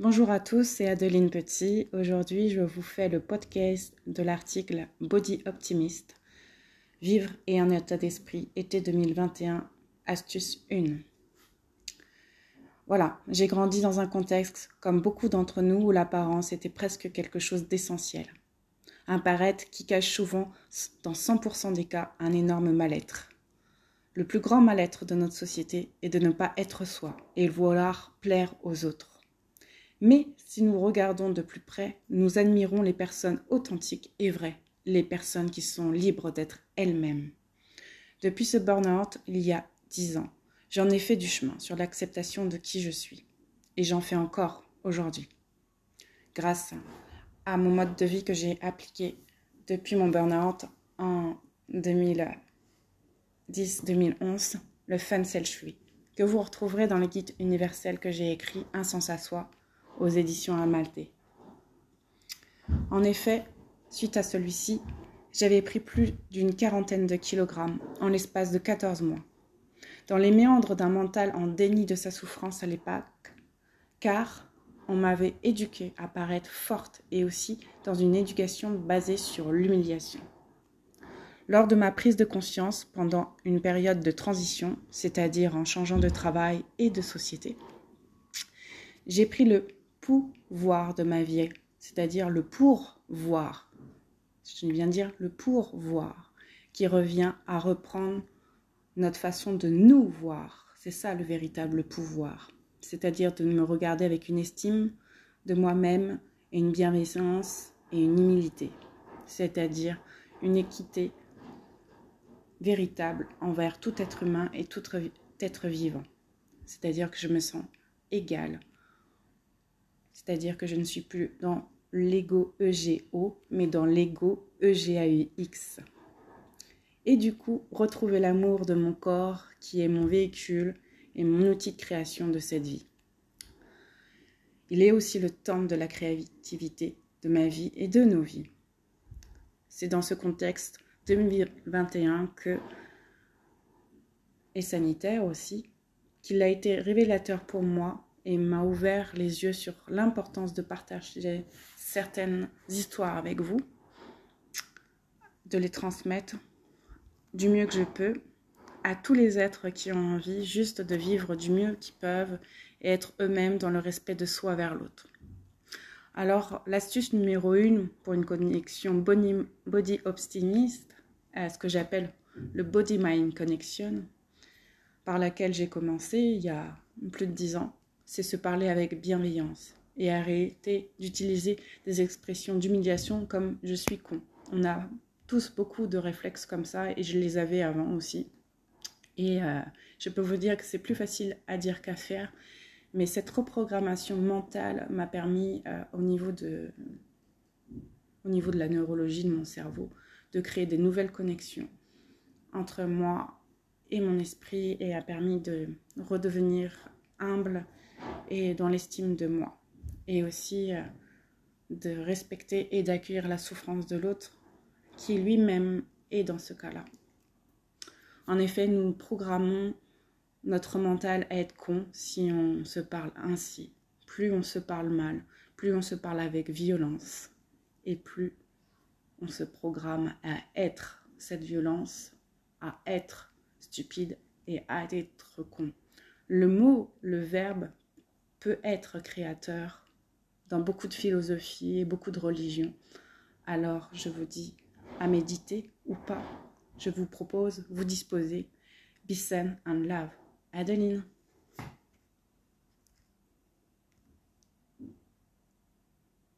Bonjour à tous, c'est Adeline Petit. Aujourd'hui, je vous fais le podcast de l'article Body Optimist Vivre et un état d'esprit, été 2021, astuce 1. Voilà, j'ai grandi dans un contexte, comme beaucoup d'entre nous, où l'apparence était presque quelque chose d'essentiel. Un paraître qui cache souvent, dans 100% des cas, un énorme mal-être. Le plus grand mal-être de notre société est de ne pas être soi et vouloir plaire aux autres. Mais si nous regardons de plus près, nous admirons les personnes authentiques et vraies, les personnes qui sont libres d'être elles-mêmes. Depuis ce burn-out, il y a dix ans, j'en ai fait du chemin sur l'acceptation de qui je suis. Et j'en fais encore aujourd'hui. Grâce à mon mode de vie que j'ai appliqué depuis mon burn-out en 2010-2011, le fun self que vous retrouverez dans le guide universel que j'ai écrit Un sens à soi aux éditions Amalté. En effet, suite à celui-ci, j'avais pris plus d'une quarantaine de kilogrammes en l'espace de 14 mois. Dans les méandres d'un mental en déni de sa souffrance à l'époque, car on m'avait éduquée à paraître forte et aussi dans une éducation basée sur l'humiliation. Lors de ma prise de conscience pendant une période de transition, c'est-à-dire en changeant de travail et de société, j'ai pris le pouvoir de ma vie, c'est-à-dire le pourvoir. Je viens dire le pourvoir, qui revient à reprendre notre façon de nous voir. C'est ça le véritable pouvoir, c'est-à-dire de me regarder avec une estime de moi-même et une bienveillance et une humilité, c'est-à-dire une équité véritable envers tout être humain et tout être vivant. C'est-à-dire que je me sens égale c'est-à-dire que je ne suis plus dans l'ego EGO, mais dans l'ego EGAUX. Et du coup, retrouver l'amour de mon corps qui est mon véhicule et mon outil de création de cette vie. Il est aussi le temps de la créativité de ma vie et de nos vies. C'est dans ce contexte 2021 que, et sanitaire aussi, qu'il a été révélateur pour moi et m'a ouvert les yeux sur l'importance de partager certaines histoires avec vous, de les transmettre du mieux que je peux à tous les êtres qui ont envie juste de vivre du mieux qu'ils peuvent et être eux-mêmes dans le respect de soi vers l'autre. Alors, l'astuce numéro une pour une connexion body optimiste, à ce que j'appelle le body mind connection, par laquelle j'ai commencé il y a plus de dix ans, c'est se parler avec bienveillance et arrêter d'utiliser des expressions d'humiliation comme je suis con. On a tous beaucoup de réflexes comme ça et je les avais avant aussi. Et euh, je peux vous dire que c'est plus facile à dire qu'à faire, mais cette reprogrammation mentale m'a permis euh, au, niveau de, au niveau de la neurologie de mon cerveau de créer des nouvelles connexions entre moi et mon esprit et a permis de redevenir humble et dans l'estime de moi. Et aussi euh, de respecter et d'accueillir la souffrance de l'autre qui lui-même est dans ce cas-là. En effet, nous programmons notre mental à être con si on se parle ainsi. Plus on se parle mal, plus on se parle avec violence, et plus on se programme à être cette violence, à être stupide et à être con. Le mot, le verbe peut être créateur dans beaucoup de philosophies et beaucoup de religions. Alors je vous dis à méditer ou pas. Je vous propose, vous disposez. Be and love. Adeline.